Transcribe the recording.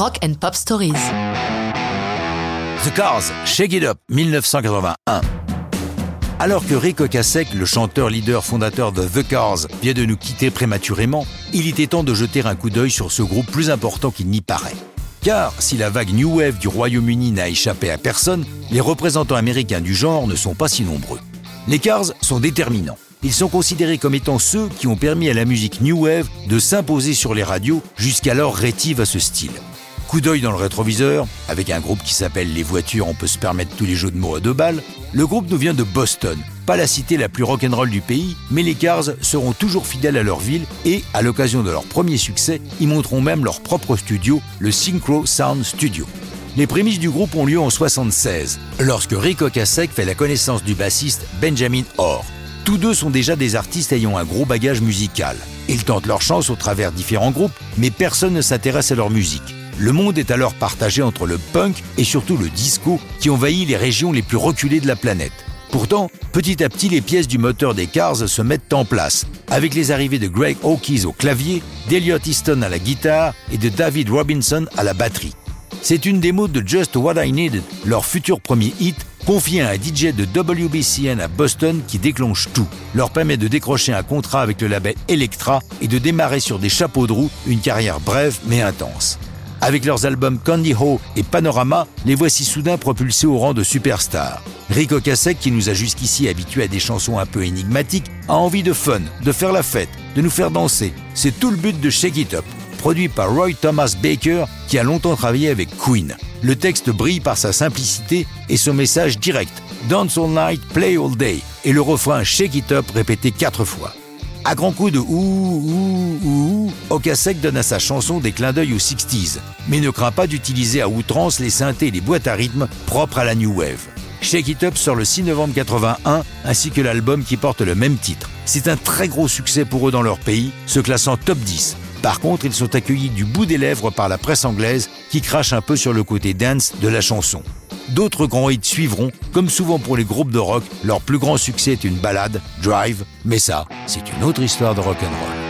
Rock and Pop Stories. The Cars, Shake It Up, 1981. Alors que Rick Ocasek, le chanteur, leader, fondateur de The Cars, vient de nous quitter prématurément, il était temps de jeter un coup d'œil sur ce groupe plus important qu'il n'y paraît. Car si la vague New Wave du Royaume-Uni n'a échappé à personne, les représentants américains du genre ne sont pas si nombreux. Les Cars sont déterminants. Ils sont considérés comme étant ceux qui ont permis à la musique New Wave de s'imposer sur les radios jusqu'alors rétive à ce style. Coup d'œil dans le rétroviseur, avec un groupe qui s'appelle Les Voitures, on peut se permettre tous les jeux de mots à deux balles. Le groupe nous vient de Boston, pas la cité la plus rock'n'roll du pays, mais les Cars seront toujours fidèles à leur ville et, à l'occasion de leur premier succès, ils monteront même leur propre studio, le Synchro Sound Studio. Les prémices du groupe ont lieu en 76, lorsque Rick Ocasek fait la connaissance du bassiste Benjamin Orr. Tous deux sont déjà des artistes ayant un gros bagage musical. Ils tentent leur chance au travers différents groupes, mais personne ne s'intéresse à leur musique. Le monde est alors partagé entre le punk et surtout le disco qui envahit les régions les plus reculées de la planète. Pourtant, petit à petit, les pièces du moteur des Cars se mettent en place, avec les arrivées de Greg Hawkins au clavier, d'Eliot Easton à la guitare et de David Robinson à la batterie. C'est une démo de Just What I Needed, leur futur premier hit, confié à un DJ de WBCN à Boston qui déclenche tout, leur permet de décrocher un contrat avec le label Elektra et de démarrer sur des chapeaux de roue une carrière brève mais intense. Avec leurs albums Candy Ho et Panorama, les voici soudain propulsés au rang de superstars. Rick Ocasek, qui nous a jusqu'ici habitués à des chansons un peu énigmatiques, a envie de fun, de faire la fête, de nous faire danser. C'est tout le but de Shake It Up, produit par Roy Thomas Baker, qui a longtemps travaillé avec Queen. Le texte brille par sa simplicité et son message direct. Dance all night, play all day. Et le refrain Shake It Up répété quatre fois. À grands coups de ouh, ouh, ouh, Okasek donne à sa chanson des clins d'œil aux 60s, mais ne craint pas d'utiliser à outrance les synthés et les boîtes à rythme propres à la New Wave. Shake It Up sort le 6 novembre 81, ainsi que l'album qui porte le même titre. C'est un très gros succès pour eux dans leur pays, se classant top 10. Par contre, ils sont accueillis du bout des lèvres par la presse anglaise qui crache un peu sur le côté dance de la chanson. D'autres grands hits suivront, comme souvent pour les groupes de rock, leur plus grand succès est une ballade, Drive, mais ça, c'est une autre histoire de rock'n'roll.